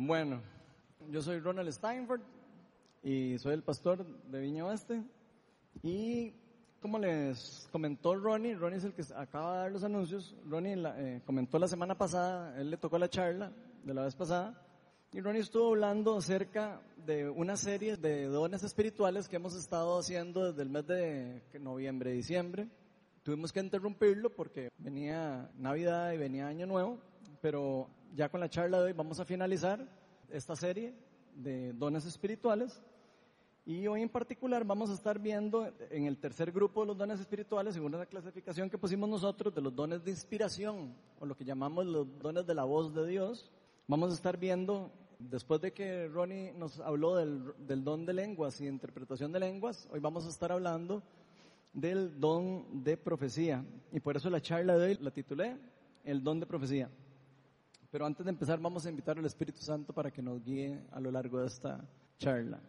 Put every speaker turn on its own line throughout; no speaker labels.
Bueno, yo soy Ronald Steinford y soy el pastor de Viña Oeste. Y como les comentó Ronnie, Ronnie es el que acaba de dar los anuncios. Ronnie eh, comentó la semana pasada, él le tocó la charla de la vez pasada. Y Ronnie estuvo hablando acerca de una serie de dones espirituales que hemos estado haciendo desde el mes de noviembre, diciembre. Tuvimos que interrumpirlo porque venía Navidad y venía Año Nuevo, pero ya con la charla de hoy vamos a finalizar esta serie de dones espirituales. Y hoy en particular vamos a estar viendo en el tercer grupo de los dones espirituales, según la clasificación que pusimos nosotros, de los dones de inspiración, o lo que llamamos los dones de la voz de Dios. Vamos a estar viendo, después de que Ronnie nos habló del, del don de lenguas y interpretación de lenguas, hoy vamos a estar hablando del don de profecía. Y por eso la charla de hoy la titulé El don de profecía. Pero antes de empezar vamos a invitar al Espíritu Santo para que nos guíe a lo largo de esta charla.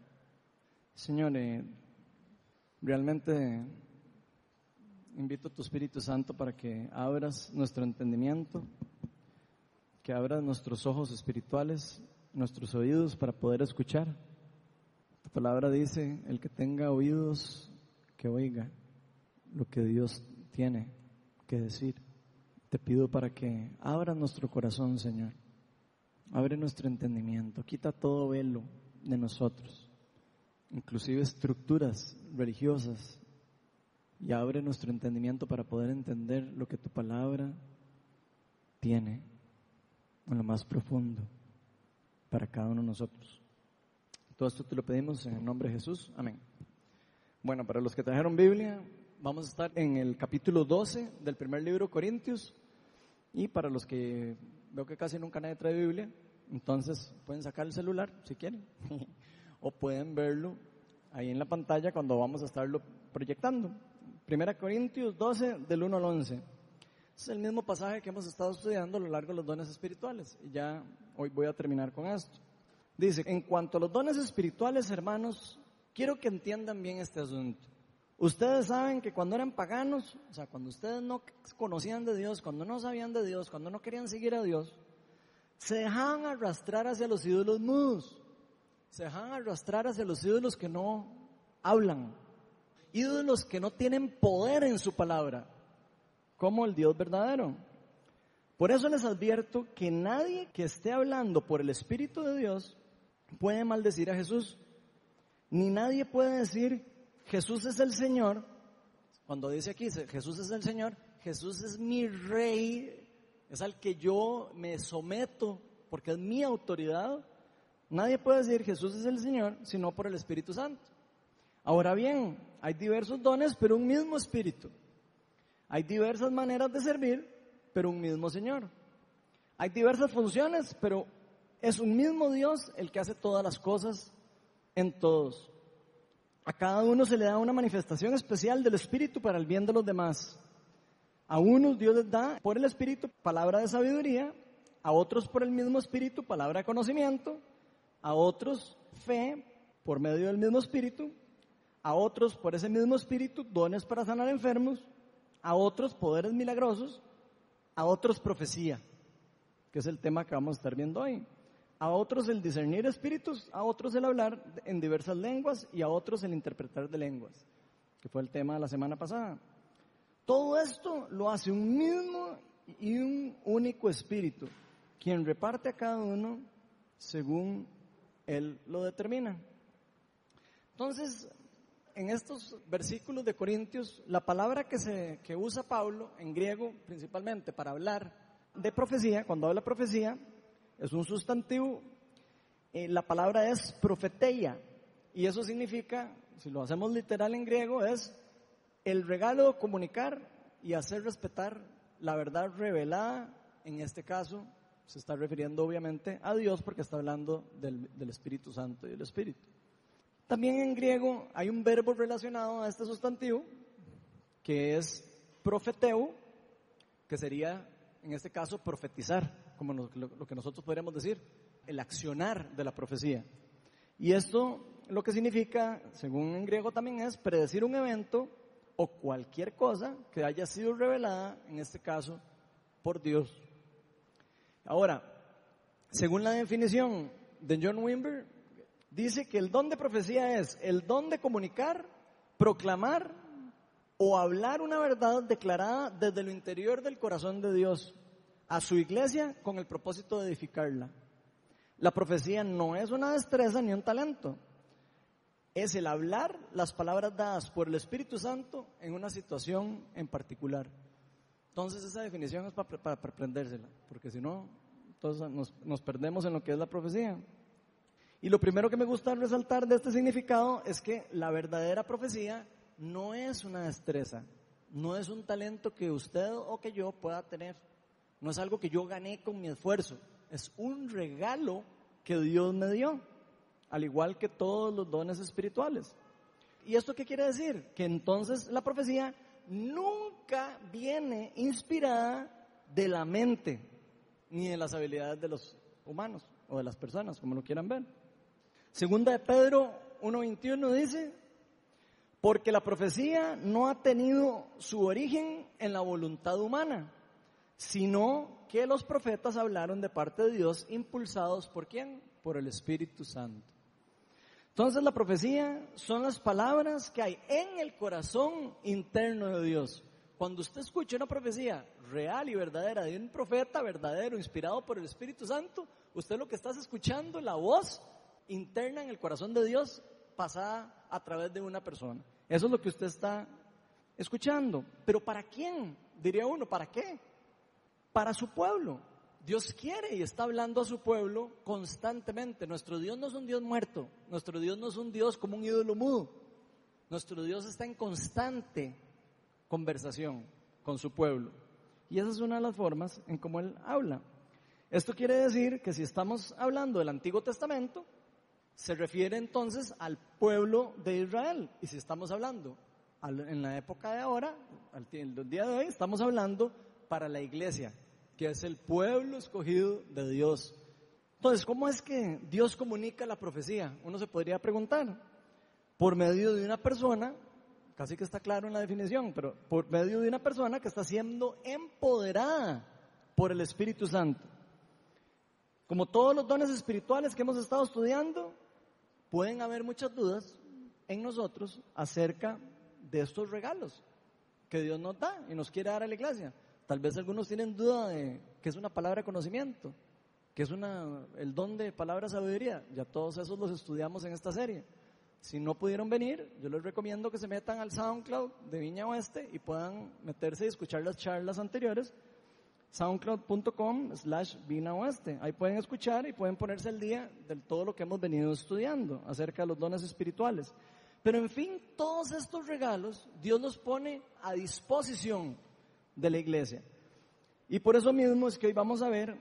Señor, eh, realmente invito a tu Espíritu Santo para que abras nuestro entendimiento, que abras nuestros ojos espirituales, nuestros oídos para poder escuchar. Tu palabra dice, el que tenga oídos, que oiga lo que Dios tiene que decir. Te pido para que abra nuestro corazón, Señor. Abre nuestro entendimiento. Quita todo velo de nosotros, inclusive estructuras religiosas. Y abre nuestro entendimiento para poder entender lo que tu palabra tiene en lo más profundo para cada uno de nosotros. Todo esto te lo pedimos en el nombre de Jesús. Amén. Bueno, para los que trajeron Biblia, Vamos a estar en el capítulo 12 del primer libro Corintios. Y para los que veo que casi nunca nadie trae Biblia, entonces pueden sacar el celular si quieren. o pueden verlo ahí en la pantalla cuando vamos a estarlo proyectando. Primera Corintios 12 del 1 al 11. Es el mismo pasaje que hemos estado estudiando a lo largo de los dones espirituales. Y ya hoy voy a terminar con esto. Dice, en cuanto a los dones espirituales, hermanos, quiero que entiendan bien este asunto. Ustedes saben que cuando eran paganos, o sea, cuando ustedes no conocían de Dios, cuando no sabían de Dios, cuando no querían seguir a Dios, se dejaban arrastrar hacia los ídolos mudos. Se dejaban arrastrar hacia los ídolos que no hablan. Ídolos que no tienen poder en su palabra, como el Dios verdadero. Por eso les advierto que nadie que esté hablando por el Espíritu de Dios puede maldecir a Jesús. Ni nadie puede decir Jesús es el Señor, cuando dice aquí, Jesús es el Señor, Jesús es mi rey, es al que yo me someto porque es mi autoridad. Nadie puede decir Jesús es el Señor sino por el Espíritu Santo. Ahora bien, hay diversos dones, pero un mismo Espíritu. Hay diversas maneras de servir, pero un mismo Señor. Hay diversas funciones, pero es un mismo Dios el que hace todas las cosas en todos. A cada uno se le da una manifestación especial del Espíritu para el bien de los demás. A unos Dios les da por el Espíritu palabra de sabiduría, a otros por el mismo Espíritu palabra de conocimiento, a otros fe por medio del mismo Espíritu, a otros por ese mismo Espíritu dones para sanar enfermos, a otros poderes milagrosos, a otros profecía, que es el tema que vamos a estar viendo hoy a otros el discernir espíritus, a otros el hablar en diversas lenguas y a otros el interpretar de lenguas, que fue el tema de la semana pasada. Todo esto lo hace un mismo y un único espíritu, quien reparte a cada uno según él lo determina. Entonces, en estos versículos de Corintios, la palabra que, se, que usa Pablo en griego principalmente para hablar de profecía, cuando habla profecía, es un sustantivo. Eh, la palabra es profeteia y eso significa, si lo hacemos literal en griego, es el regalo comunicar y hacer respetar la verdad revelada. En este caso se está refiriendo obviamente a Dios porque está hablando del, del Espíritu Santo y del Espíritu. También en griego hay un verbo relacionado a este sustantivo que es profeteo, que sería en este caso profetizar como lo, que nosotros podríamos decir, el accionar de la profecía. Y esto lo que significa, según en griego también, es predecir un evento o cualquier cosa que haya sido revelada, en este caso, por Dios. Ahora, según la definición de John Wimber dice que el don de profecía es el don de comunicar, proclamar o hablar una verdad declarada desde lo interior del corazón de Dios a su iglesia con el propósito de edificarla. La profecía no es una destreza ni un talento, es el hablar las palabras dadas por el Espíritu Santo en una situación en particular. Entonces esa definición es para, para, aprendérsela, porque si no, entonces nos perdemos en lo que es la profecía. Y lo primero que me gusta resaltar de este significado es que la verdadera profecía no es una destreza, no es un talento que usted o que yo pueda tener, no es algo que yo gané con mi esfuerzo, es un regalo que Dios me dio al igual que todos los dones espirituales. ¿Y esto qué quiere decir? Que entonces la profecía nunca viene inspirada de la mente ni de las habilidades de los humanos o de las personas, como lo quieran ver. Segunda de Pedro 1.21 dice, porque la profecía no ha tenido su origen en la voluntad humana, sino que los profetas hablaron de parte de Dios impulsados por quién? Por el Espíritu Santo. Entonces la profecía son las palabras que hay en el corazón interno de Dios. Cuando usted escucha una profecía real y verdadera de un profeta verdadero, inspirado por el Espíritu Santo, usted lo que está escuchando la voz interna en el corazón de Dios pasada a través de una persona. Eso es lo que usted está escuchando. Pero ¿para quién? Diría uno, ¿para qué? Para su pueblo. Dios quiere y está hablando a su pueblo constantemente. Nuestro Dios no es un Dios muerto, nuestro Dios no es un Dios como un ídolo mudo. Nuestro Dios está en constante conversación con su pueblo. Y esa es una de las formas en cómo Él habla. Esto quiere decir que si estamos hablando del Antiguo Testamento, se refiere entonces al pueblo de Israel. Y si estamos hablando en la época de ahora, al día de hoy, estamos hablando para la iglesia, que es el pueblo escogido de Dios. Entonces, ¿cómo es que Dios comunica la profecía? Uno se podría preguntar. Por medio de una persona, casi que está claro en la definición, pero por medio de una persona que está siendo empoderada por el Espíritu Santo. Como todos los dones espirituales que hemos estado estudiando, pueden haber muchas dudas en nosotros acerca de estos regalos que Dios nos da y nos quiere dar a la iglesia. Tal vez algunos tienen duda de qué es una palabra conocimiento, qué es una, el don de palabra sabiduría. Ya todos esos los estudiamos en esta serie. Si no pudieron venir, yo les recomiendo que se metan al SoundCloud de Viña Oeste y puedan meterse y escuchar las charlas anteriores. soundcloud.com slash Viña Oeste. Ahí pueden escuchar y pueden ponerse al día de todo lo que hemos venido estudiando acerca de los dones espirituales. Pero en fin, todos estos regalos Dios los pone a disposición de la iglesia. Y por eso mismo es que hoy vamos a ver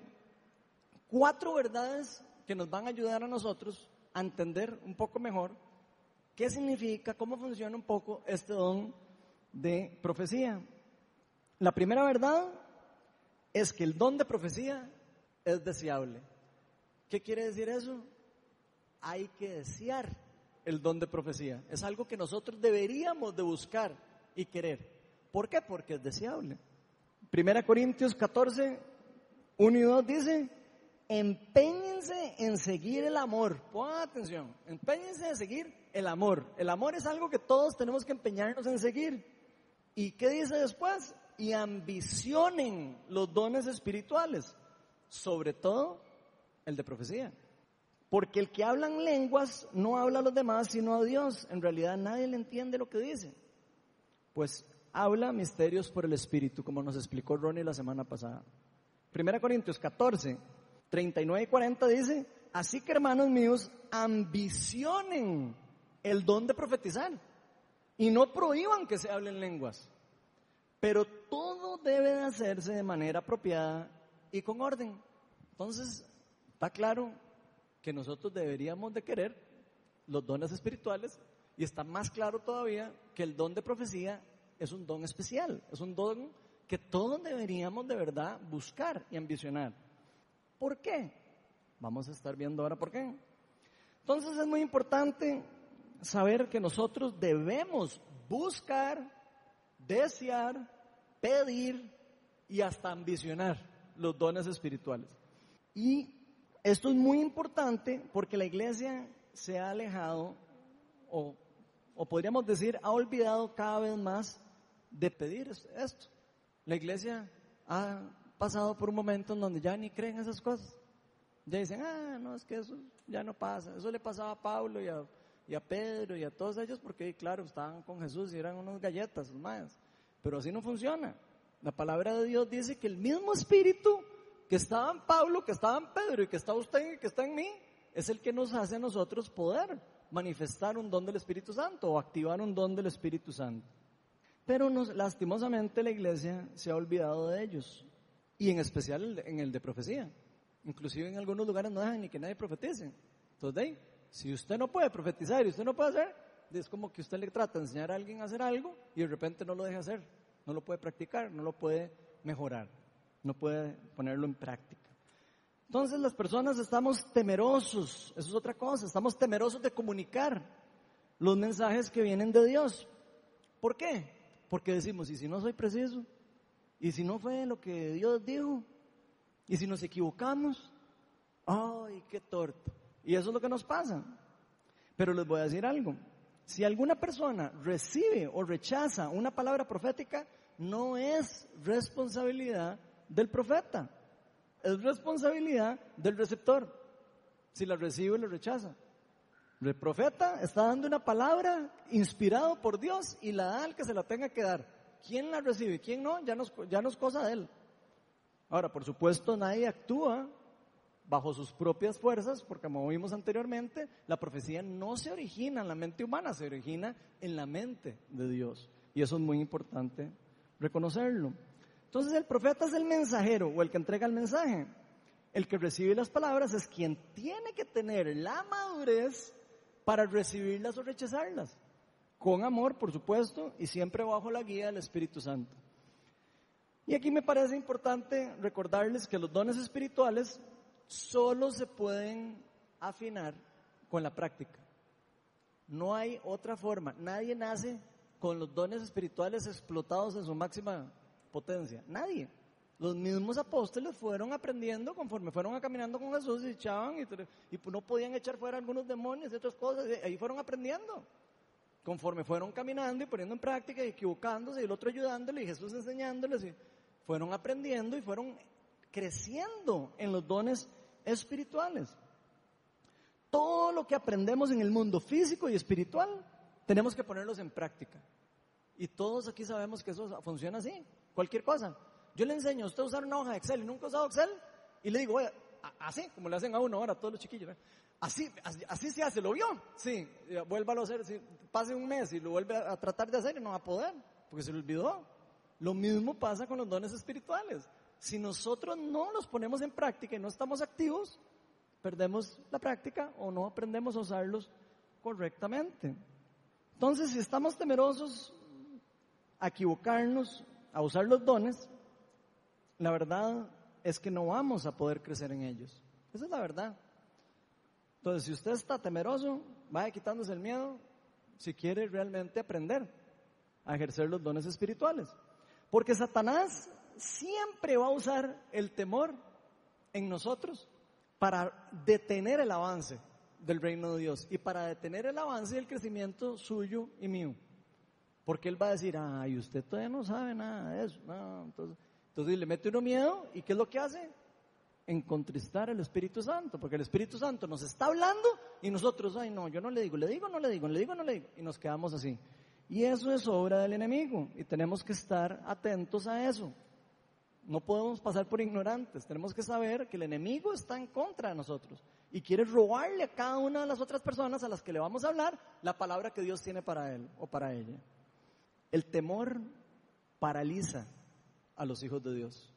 cuatro verdades que nos van a ayudar a nosotros a entender un poco mejor qué significa, cómo funciona un poco este don de profecía. La primera verdad es que el don de profecía es deseable. ¿Qué quiere decir eso? Hay que desear el don de profecía. Es algo que nosotros deberíamos de buscar y querer. ¿Por qué? Porque es deseable. Primera Corintios 14, 1 y 2 dice, empeñense en seguir el amor. Pongan atención, empeñense en seguir el amor. El amor es algo que todos tenemos que empeñarnos en seguir. ¿Y qué dice después? Y ambicionen los dones espirituales, sobre todo el de profecía. Porque el que habla en lenguas no habla a los demás, sino a Dios. En realidad nadie le entiende lo que dice. Pues habla misterios por el Espíritu, como nos explicó Ronnie la semana pasada. Primera Corintios 14, 39 y 40 dice, así que hermanos míos, ambicionen el don de profetizar y no prohíban que se hablen lenguas, pero todo debe de hacerse de manera apropiada y con orden. Entonces, está claro que nosotros deberíamos de querer los dones espirituales y está más claro todavía que el don de profecía es un don especial, es un don que todos deberíamos de verdad buscar y ambicionar. ¿Por qué? Vamos a estar viendo ahora por qué. Entonces es muy importante saber que nosotros debemos buscar, desear, pedir y hasta ambicionar los dones espirituales. Y Esto es muy importante porque la iglesia se ha alejado o, o podríamos decir ha olvidado cada vez más de pedir esto. La iglesia ha pasado por un momento en donde ya ni creen esas cosas. Ya dicen, ah, no, es que eso ya no pasa. Eso le pasaba a Pablo y a, y a Pedro y a todos ellos porque, claro, estaban con Jesús y eran unas galletas, más. Pero así no funciona. La palabra de Dios dice que el mismo espíritu que estaba en Pablo, que estaba en Pedro y que está usted y que está en mí, es el que nos hace a nosotros poder manifestar un don del Espíritu Santo o activar un don del Espíritu Santo. Pero nos, lastimosamente la iglesia se ha olvidado de ellos, y en especial en el de profecía. Inclusive en algunos lugares no dejan ni que nadie profetice. Entonces, si usted no puede profetizar y usted no puede hacer, es como que usted le trata de enseñar a alguien a hacer algo y de repente no lo deja hacer, no lo puede practicar, no lo puede mejorar no puede ponerlo en práctica. Entonces las personas estamos temerosos, eso es otra cosa, estamos temerosos de comunicar los mensajes que vienen de Dios. ¿Por qué? Porque decimos, ¿y si no soy preciso? ¿Y si no fue lo que Dios dijo? ¿Y si nos equivocamos? ¡Ay, qué torto! Y eso es lo que nos pasa. Pero les voy a decir algo. Si alguna persona recibe o rechaza una palabra profética, no es responsabilidad del profeta. Es responsabilidad del receptor. Si la recibe o la rechaza. El profeta está dando una palabra inspirado por Dios y la da al que se la tenga que dar. ¿Quién la recibe y quién no? Ya nos, ya nos cosa de él. Ahora, por supuesto, nadie actúa bajo sus propias fuerzas, porque como vimos anteriormente, la profecía no se origina en la mente humana, se origina en la mente de Dios. Y eso es muy importante reconocerlo. Entonces el profeta es el mensajero o el que entrega el mensaje. El que recibe las palabras es quien tiene que tener la madurez para recibirlas o rechazarlas. Con amor, por supuesto, y siempre bajo la guía del Espíritu Santo. Y aquí me parece importante recordarles que los dones espirituales solo se pueden afinar con la práctica. No hay otra forma. Nadie nace con los dones espirituales explotados en su máxima potencia? Nadie. Los mismos apóstoles fueron aprendiendo conforme fueron caminando con Jesús y echaban y, no podían echar fuera algunos demonios y otras cosas. Y ahí fueron aprendiendo. Conforme fueron caminando y poniendo en práctica y equivocándose y el otro ayudándole y Jesús enseñándoles. Y fueron aprendiendo y fueron creciendo en los dones espirituales. Todo lo que aprendemos en el mundo físico y espiritual tenemos que ponerlos en práctica. Y todos aquí sabemos que eso funciona así cualquier cosa. Yo le enseño a usted a usar una hoja de Excel y nunca ha usado Excel y le digo, oye, así, como le hacen a uno ahora todos los chiquillos, así, así, se hace, ¿lo vio? Sí, vuélvalo a hacer, pase un mes y lo vuelve a, tratar de hacer y no va a poder, porque se le olvidó. Lo mismo pasa con los dones espirituales. Si nosotros no los ponemos en práctica y no estamos activos, perdemos la práctica o no aprendemos a usarlos correctamente. Entonces, si estamos temerosos a equivocarnos, a usar los dones, la verdad es que no vamos a poder crecer en ellos. Esa es la verdad. Entonces, si usted está temeroso, vaya quitándose el miedo si quiere realmente aprender a ejercer los dones espirituales. Porque Satanás siempre va a usar el temor en nosotros para detener el avance del reino de Dios y para detener el avance y el crecimiento suyo y mío. Porque él va a decir, ay, usted todavía no sabe nada de eso. entonces, entonces le mete uno miedo y ¿qué es lo que hace? En contristar al Espíritu Santo, porque el Espíritu Santo nos está hablando y nosotros, ay, no, yo no le digo, le digo, no le digo, le digo, no le digo, y nos quedamos así. Y eso es obra del enemigo y tenemos que estar atentos a eso. No podemos pasar por ignorantes, tenemos que saber que el enemigo está en contra de nosotros y quiere robarle a cada una de las otras personas a las que le vamos a hablar la palabra que Dios tiene para él o para ella. El temor paraliza a los hijos de Dios.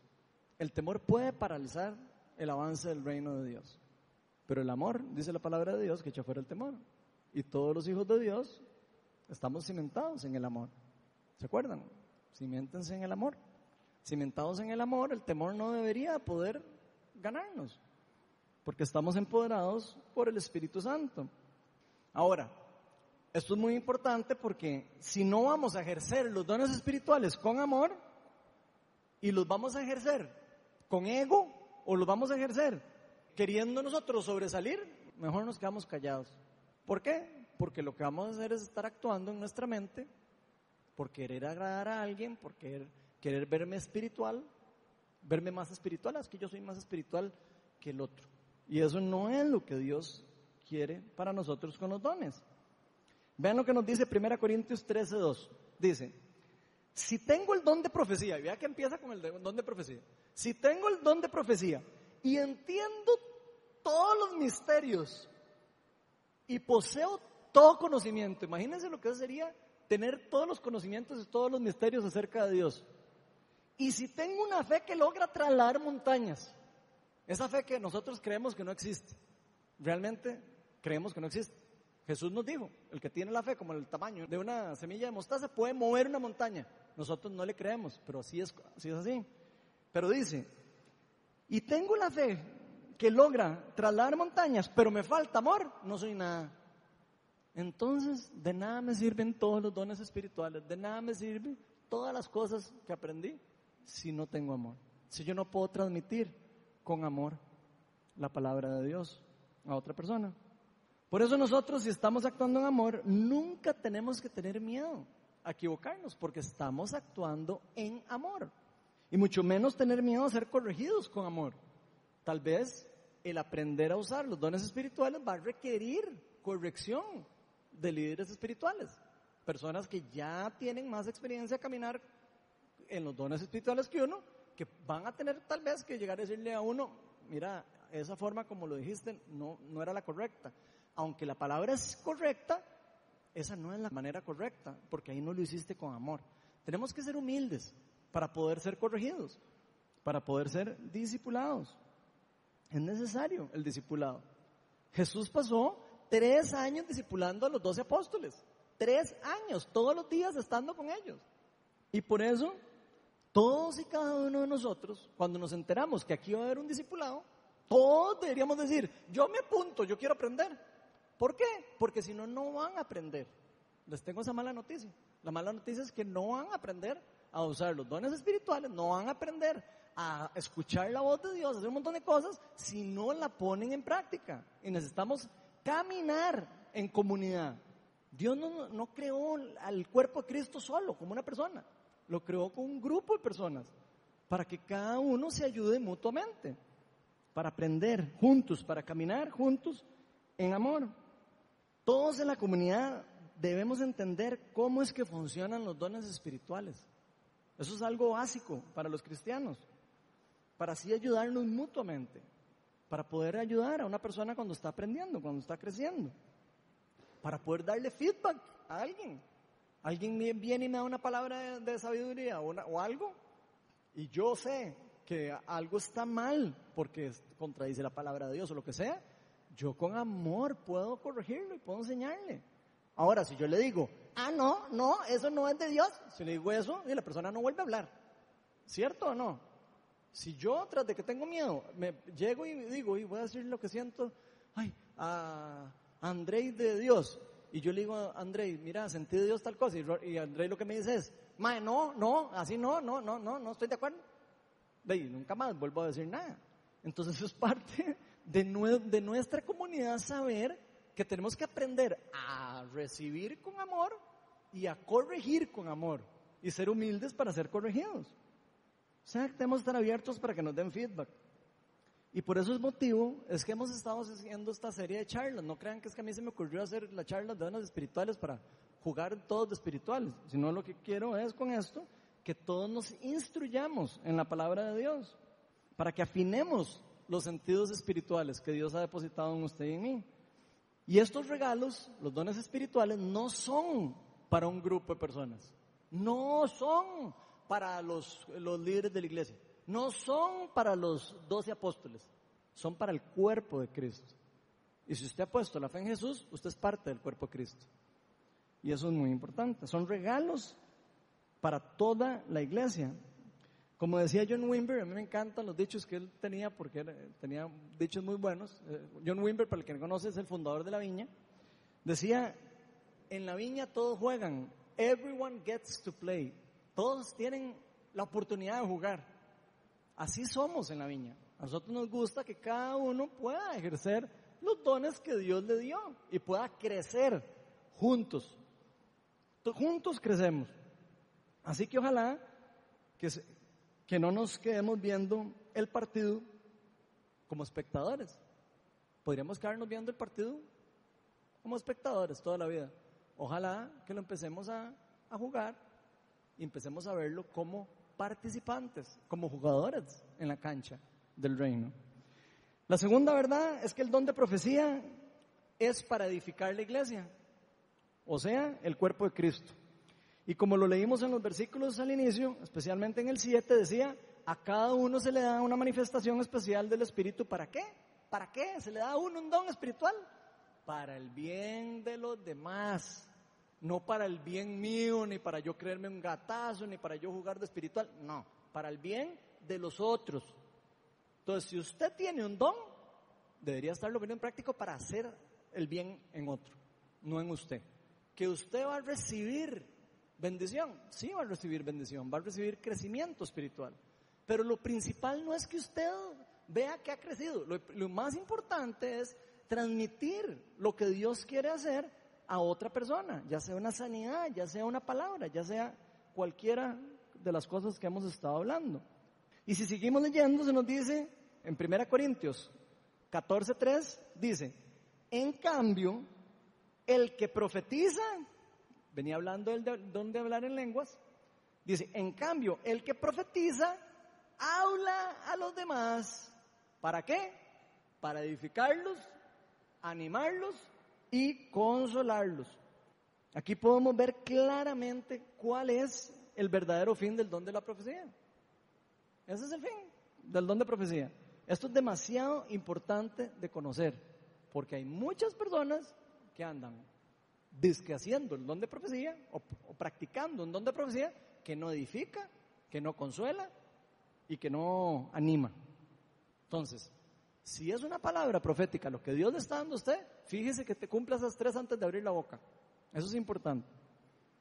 El temor puede paralizar el avance del reino de Dios. Pero el amor, dice la palabra de Dios, que echa fuera el temor. Y todos los hijos de Dios estamos cimentados en el amor. ¿Se acuerdan? Cimentense en el amor. Cimentados en el amor, el temor no debería poder ganarnos. Porque estamos empoderados por el Espíritu Santo. Ahora, esto es muy importante porque si no vamos a ejercer los dones espirituales con amor y los vamos a ejercer con ego o los vamos a ejercer queriendo nosotros sobresalir, mejor nos quedamos callados. ¿Por qué? Porque lo que vamos a hacer es estar actuando en nuestra mente por querer agradar a alguien, por querer, querer verme espiritual, verme más espiritual, es que yo soy más espiritual que el otro. Y eso no es lo que Dios quiere para nosotros con los dones. Vean lo que nos dice 1 Corintios 13, 2. Dice, si tengo el don de profecía, y vea que empieza con el don de profecía, si tengo el don de profecía y entiendo todos los misterios y poseo todo conocimiento, imagínense lo que sería tener todos los conocimientos y todos los misterios acerca de Dios. Y si tengo una fe que logra trasladar montañas, esa fe que nosotros creemos que no existe, realmente creemos que no existe. Jesús nos dijo, el que tiene la fe como el tamaño de una semilla de mostaza puede mover una montaña. Nosotros no le creemos, pero así es, así es así. Pero dice, y tengo la fe que logra trasladar montañas, pero me falta amor, no soy nada. Entonces, de nada me sirven todos los dones espirituales, de nada me sirven todas las cosas que aprendí si no tengo amor. Si yo no puedo transmitir con amor la palabra de Dios a otra persona. Por eso nosotros, si estamos actuando en amor, nunca tenemos que tener miedo a equivocarnos, porque estamos actuando en amor. Y mucho menos tener miedo a ser corregidos con amor. Tal vez el aprender a usar los dones espirituales va a requerir corrección de líderes espirituales. Personas que ya tienen más experiencia a caminar en los dones espirituales que uno, que van a tener tal vez que llegar a decirle a uno, mira, esa forma como lo dijiste no, no era la correcta aunque la palabra es correcta, esa no es la manera correcta, porque ahí no lo hiciste con amor. Tenemos que ser humildes para poder ser corregidos, para poder ser discipulados. Es necesario el discipulado. Jesús pasó tres años discipulando a los doce apóstoles. Tres años, todos los días estando con ellos. Y por eso, todos y cada uno de nosotros, cuando nos enteramos que aquí va a haber un discipulado, todos deberíamos decir, yo me apunto, yo quiero aprender. ¿Por qué? Porque si no, no van a aprender. Les tengo esa mala noticia. La mala noticia es que no van a aprender a usar los dones espirituales, no van a aprender a escuchar la voz de Dios, hacer un montón de cosas si no la ponen en práctica. Y necesitamos caminar en comunidad. Dios no, no creó al cuerpo de Cristo solo, como una persona. Lo creó con un grupo de personas para que cada uno se ayude mutuamente, para aprender juntos, para caminar juntos en amor. Todos en la comunidad debemos entender cómo es que funcionan los dones espirituales. Eso es algo básico para los cristianos, para así ayudarnos mutuamente, para poder ayudar a una persona cuando está aprendiendo, cuando está creciendo, para poder darle feedback a alguien. Alguien viene y me da una palabra de, sabiduría o, algo, y yo sé que algo está mal porque contradice la palabra de Dios o lo que sea, yo con amor puedo corregirlo y puedo enseñarle. Ahora, si yo le digo, ah, no, no, eso no es de Dios, si le digo eso, y la persona no vuelve a hablar. ¿Cierto o no? Si yo, tras de que tengo miedo, me llego y digo, y voy a decir lo que siento, ay, a Andrei de Dios, y yo le digo a Andrei, mira, sentí de Dios tal cosa, y, Andrei lo que me dice es, mae, no, no, así no, no, no, no, no estoy de acuerdo. De ahí, nunca más vuelvo a decir nada. Entonces eso es parte de, nuestra comunidad saber que tenemos que aprender a recibir con amor y a corregir con amor y ser humildes para ser corregidos. O sea, tenemos que estar abiertos para que nos den feedback. Y por eso es motivo, es que hemos estado haciendo esta serie de charlas. No crean que es que a mí se me ocurrió hacer la charla de dones espirituales para jugar todos de espirituales, sino lo que quiero es con esto que todos nos instruyamos en la palabra de Dios, para que afinemos los sentidos espirituales que Dios ha depositado en usted y en mí. Y estos regalos, los dones espirituales, no son para un grupo de personas. No son para los, los líderes de la iglesia. No son para los doce apóstoles. Son para el cuerpo de Cristo. Y si usted ha puesto la fe en Jesús, usted es parte del cuerpo de Cristo. Y eso es muy importante. Son regalos para toda la iglesia. Como decía John Wimber, a mí me encantan los dichos que él tenía porque tenía dichos muy buenos. Eh, John Wimber, para el que no conoce, es el fundador de la viña. Decía, en la viña todos juegan, everyone gets to play. Todos tienen la oportunidad de jugar. Así somos en la viña. A nosotros nos gusta que cada uno pueda ejercer los dones que Dios le dio y pueda crecer juntos. Juntos crecemos. Así que ojalá que, que no nos quedemos viendo el partido como espectadores. Podríamos quedarnos viendo el partido como espectadores toda la vida. Ojalá que lo empecemos a, a jugar y empecemos a verlo como participantes, como jugadores en la cancha del reino. La segunda verdad es que el don de profecía es para edificar la iglesia, o sea, el cuerpo de Cristo. Y como lo leímos en los versículos al inicio, especialmente en el 7, decía, a cada uno se le da una manifestación especial del Espíritu. ¿Para qué? ¿Para qué? Se le da a uno un don espiritual. Para el bien de los demás. No para el bien mío, ni para yo creerme un gatazo, ni para yo jugar de espiritual. No, para el bien de los otros. Entonces, si usted tiene un don, debería estarlo poniendo en práctico para hacer el bien en otro, no en usted. Que usted va a recibir bendición, sí va a recibir bendición, va a recibir crecimiento espiritual. Pero lo principal no es que usted vea que ha crecido, lo, más importante es transmitir lo que Dios quiere hacer a otra persona, ya sea una sanidad, ya sea una palabra, ya sea cualquiera de las cosas que hemos estado hablando. Y si seguimos leyendo, se nos dice en 1 Corintios 14:3, dice, en cambio, el que profetiza, venía hablando del don de hablar en lenguas, dice, en cambio, el que profetiza habla a los demás. ¿Para qué? Para edificarlos, animarlos y consolarlos. Aquí podemos ver claramente cuál es el verdadero fin del don de la profecía. Ese es el fin del don de profecía. Esto es demasiado importante de conocer, porque hay muchas personas que andan disque haciendo el don de profecía o, practicando un don de profecía que no edifica, que no consuela y que no anima. Entonces, si es una palabra profética lo que Dios le está dando a usted, fíjese que te cumpla esas tres antes de abrir la boca. Eso es importante.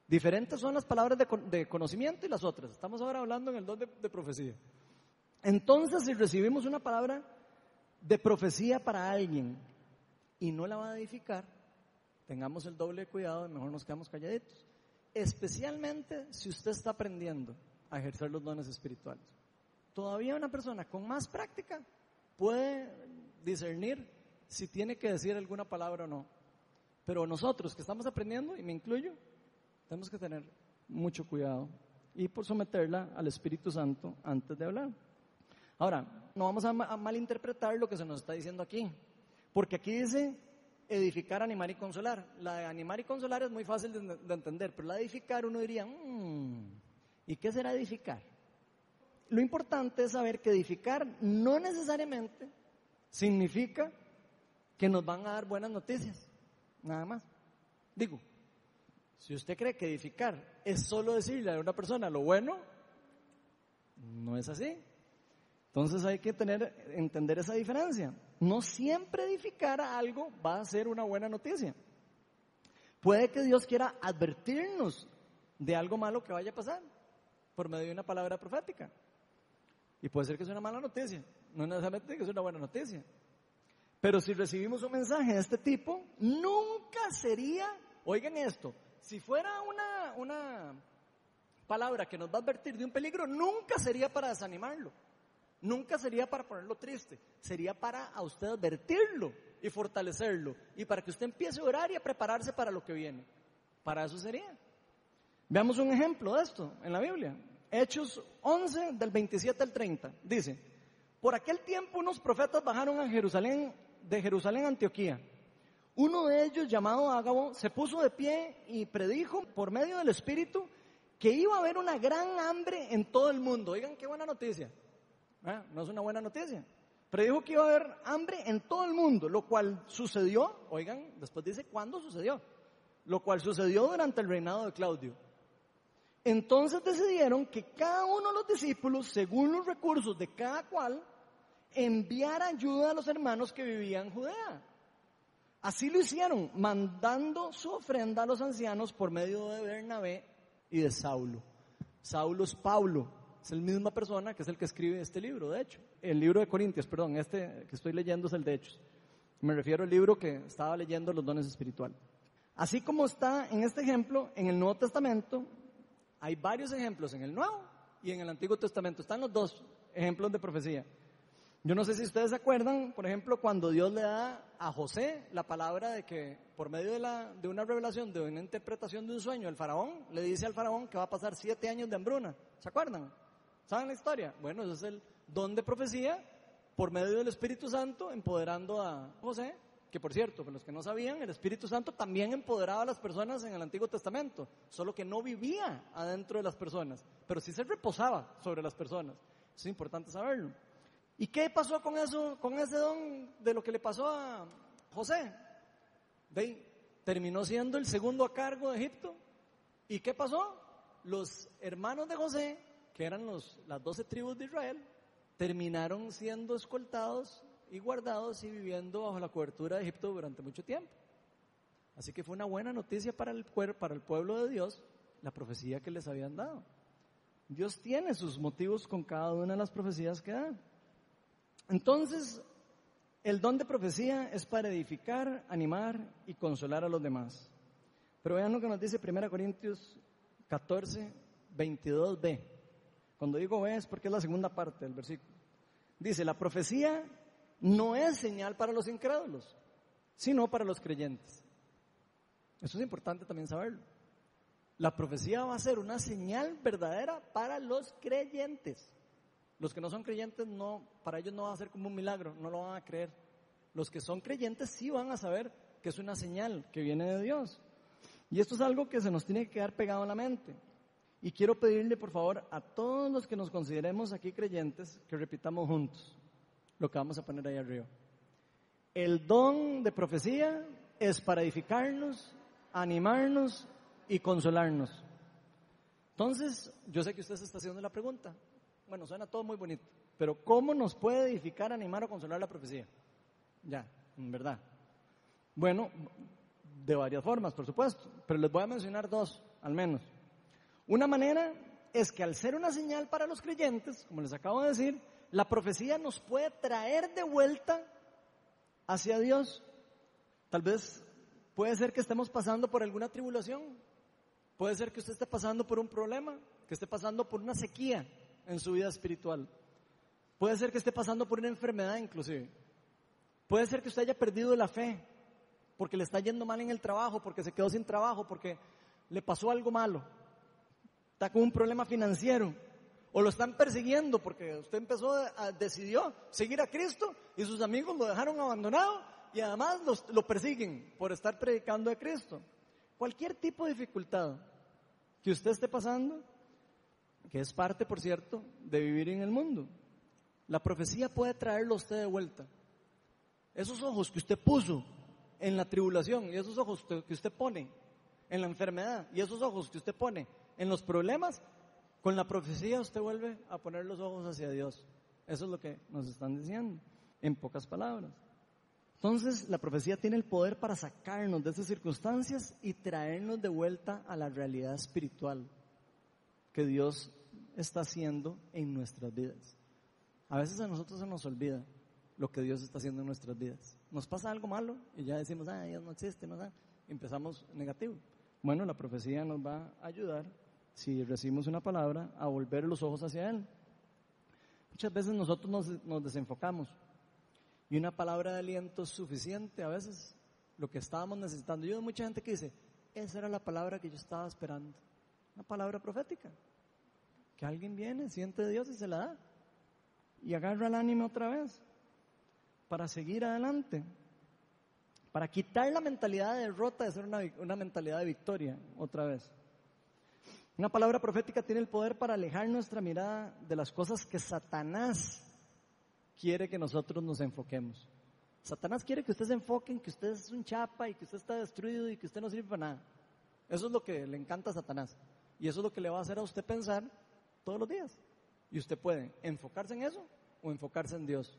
Diferentes son las palabras de, conocimiento y las otras. Estamos ahora hablando en el don de, de profecía. Entonces, si recibimos una palabra de profecía para alguien y no la va a edificar, tengamos el doble cuidado, mejor nos quedamos calladitos. Especialmente si usted está aprendiendo a ejercer los dones espirituales todavía una persona con más práctica puede discernir si tiene que decir alguna palabra o no. Pero nosotros que estamos aprendiendo, y me incluyo, tenemos que tener mucho cuidado y por someterla al Espíritu Santo antes de hablar. Ahora, no vamos a, malinterpretar lo que se nos está diciendo aquí, porque aquí dice edificar, animar y consolar. La de animar y consolar es muy fácil de, entender, pero la de edificar uno diría, mm, ¿y qué será edificar? lo importante es saber que edificar no necesariamente significa que nos van a dar buenas noticias, nada más. Digo, si usted cree que edificar es solo decirle a una persona lo bueno, no es así. Entonces hay que tener, entender esa diferencia. No siempre edificar algo va a ser una buena noticia. Puede que Dios quiera advertirnos de algo malo que vaya a pasar por medio de una palabra profética. Y puede ser que sea una mala noticia, no necesariamente que sea una buena noticia. Pero si recibimos un mensaje de este tipo, nunca sería, oigan esto, si fuera una, una palabra que nos va a advertir de un peligro, nunca sería para desanimarlo, nunca sería para ponerlo triste, sería para a usted advertirlo y fortalecerlo y para que usted empiece a orar y a prepararse para lo que viene. Para eso sería. Veamos un ejemplo de esto en la Biblia. Hechos 11 del 27 al 30. Dice, por aquel tiempo unos profetas bajaron de Jerusalén a Antioquía. Uno de ellos, llamado Ágabo, se puso de pie y predijo por medio del Espíritu que iba a haber una gran hambre en todo el mundo. Oigan, qué buena noticia. ¿Ah? No es una buena noticia. Predijo que iba a haber hambre en todo el mundo, lo cual sucedió, oigan, después dice cuándo sucedió, lo cual sucedió durante el reinado de Claudio. Entonces decidieron que cada uno de los discípulos, según los recursos de cada cual, enviara ayuda a los hermanos que vivían en Judea. Así lo hicieron, mandando su ofrenda a los ancianos por medio de Bernabé y de Saulo. Saulo es Pablo, Es la misma persona que es el que escribe este libro, de hecho. El libro de Corintios, perdón, este que estoy leyendo es el de Hechos. Me refiero al libro que estaba leyendo, Los dones espirituales. Así como está en este ejemplo, en el Nuevo Testamento, hay varios ejemplos en el Nuevo y en el Antiguo Testamento. Están los dos ejemplos de profecía. Yo no sé si ustedes se acuerdan, por ejemplo, cuando Dios le da a José la palabra de que por medio de, la, de una revelación, de una interpretación de un sueño, el faraón le dice al faraón que va a pasar siete años de hambruna. ¿Se acuerdan? ¿Saben la historia? Bueno, ese es el don de profecía por medio del Espíritu Santo empoderando a José, que por cierto, para los que no sabían, el Espíritu Santo también empoderaba a las personas en el Antiguo Testamento, solo que no vivía adentro de las personas, pero sí se reposaba sobre las personas. Es importante saberlo. ¿Y qué pasó con eso, con ese don de lo que le pasó a José? ¿Ve? Terminó siendo el segundo a cargo de Egipto. ¿Y qué pasó? Los hermanos de José, que eran los, las doce tribus de Israel, terminaron siendo escoltados y guardados y viviendo bajo la cobertura de Egipto durante mucho tiempo. Así que fue una buena noticia para el, pueblo de Dios la profecía que les habían dado. Dios tiene sus motivos con cada una de las profecías que da. Entonces, el don de profecía es para edificar, animar y consolar a los demás. Pero vean lo que nos dice 1 Corintios 14, 22b. Cuando digo es porque es la segunda parte del versículo. Dice, la profecía no es señal para los incrédulos, sino para los creyentes. Eso es importante también saberlo. La profecía va a ser una señal verdadera para los creyentes. Los que no son creyentes, no, para ellos no va a ser como un milagro, no lo van a creer. Los que son creyentes sí van a saber que es una señal que viene de Dios. Y esto es algo que se nos tiene que quedar pegado en la mente. Y quiero pedirle, por favor, a todos los que nos consideremos aquí creyentes, que repitamos juntos lo que vamos a poner ahí arriba. El don de profecía es para edificarnos, animarnos y consolarnos. Entonces, yo sé que usted se está haciendo la pregunta, bueno, suena todo muy bonito, pero ¿cómo nos puede edificar, animar o consolar la profecía? Ya, en verdad. Bueno, de varias formas, por supuesto, pero les voy a mencionar dos, al menos. Una manera es que al ser una señal para los creyentes, como les acabo de decir, la profecía nos puede traer de vuelta hacia Dios. Tal vez puede ser que estemos pasando por alguna tribulación, puede ser que usted esté pasando por un problema, que esté pasando por una sequía, en su vida espiritual. Puede ser que esté pasando por una enfermedad inclusive. Puede ser que usted haya perdido la fe porque le está yendo mal en el trabajo, porque se quedó sin trabajo, porque le pasó algo malo. Está con un problema financiero. O lo están persiguiendo porque usted empezó a, decidió seguir a Cristo y sus amigos lo dejaron abandonado y además lo persiguen por estar predicando a Cristo. Cualquier tipo de dificultad que usted esté pasando, que es parte, por cierto, de vivir en el mundo. La profecía puede traerlo a usted de vuelta. Esos ojos que usted puso en la tribulación y esos ojos que usted pone en la enfermedad y esos ojos que usted pone en los problemas, con la profecía usted vuelve a poner los ojos hacia Dios. Eso es lo que nos están diciendo, en pocas palabras. Entonces, la profecía tiene el poder para sacarnos de esas circunstancias y traernos de vuelta a la realidad espiritual que Dios está haciendo en nuestras vidas. A veces a nosotros se nos olvida lo que Dios está haciendo en nuestras vidas. Nos pasa algo malo y ya decimos, ah, Dios no existe, no. Empezamos negativo. Bueno, la profecía nos va a ayudar, si recibimos una palabra, a volver los ojos hacia Él. Muchas veces nosotros nos, nos desenfocamos y una palabra de aliento es suficiente a veces lo que estábamos necesitando. Yo veo mucha gente que dice, esa era la palabra que yo estaba esperando. Una palabra profética. Que alguien viene, siente Dios y se la da. Y agarra el ánimo otra vez. Para seguir adelante. Para quitar la mentalidad de derrota de ser una, una mentalidad de victoria otra vez. Una palabra profética tiene el poder para alejar nuestra mirada de las cosas que Satanás quiere que nosotros nos enfoquemos. Satanás quiere que usted se enfoque en que usted es un chapa y que usted está destruido y que usted no sirve para nada. Eso es lo que le encanta a Satanás. Y eso es lo que le va a hacer a usted pensar todos los días. Y usted puede enfocarse en eso o enfocarse en Dios.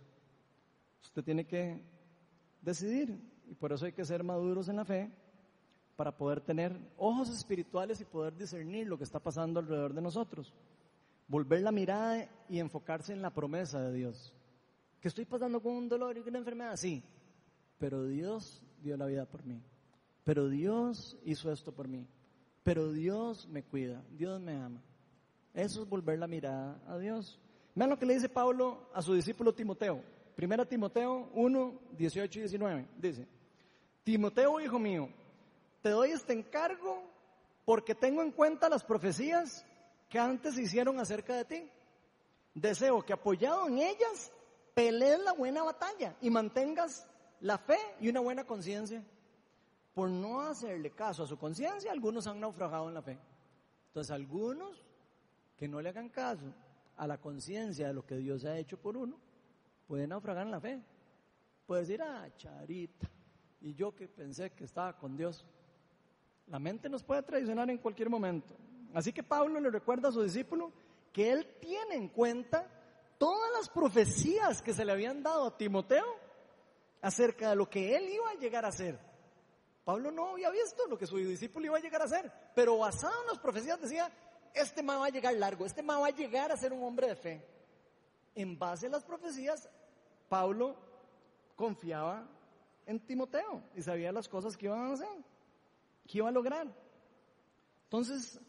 Usted tiene que decidir. Y por eso hay que ser maduros en la fe para poder tener ojos espirituales y poder discernir lo que está pasando alrededor de nosotros. volver la mirada y enfocarse en la promesa de Dios. Que estoy pasando con un dolor y una enfermedad, sí, pero Dios dio la vida por mí. Pero Dios hizo esto por mí. Pero Dios me cuida, Dios me ama. Eso es volver la mirada a Dios. Vean lo que le dice Pablo a su discípulo Timoteo. Primera Timoteo 1, 18 y 19. Dice, Timoteo, hijo mío, te doy este encargo porque tengo en cuenta las profecías que antes hicieron acerca de ti. Deseo que apoyado en ellas pelees la buena batalla y mantengas la fe y una buena conciencia. Por no hacerle caso a su conciencia, algunos han naufragado en la fe. Entonces, algunos que no le hagan caso a la conciencia de lo que Dios ha hecho por uno, pueden naufragar en la fe. Puede decir, ah, charita, y yo que pensé que estaba con Dios. La mente nos puede traicionar en cualquier momento. Así que Pablo le recuerda a su discípulo que él tiene en cuenta todas las profecías que se le habían dado a Timoteo acerca de lo que él iba a llegar a ser. Pablo no había visto lo que su discípulo iba a llegar a ser, pero basado en las profecías decía, este ma va a llegar largo, este ma va a llegar a ser un hombre de fe. En base a las profecías, Pablo confiaba en Timoteo y sabía las cosas que iban a hacer, que iba a lograr. Entonces,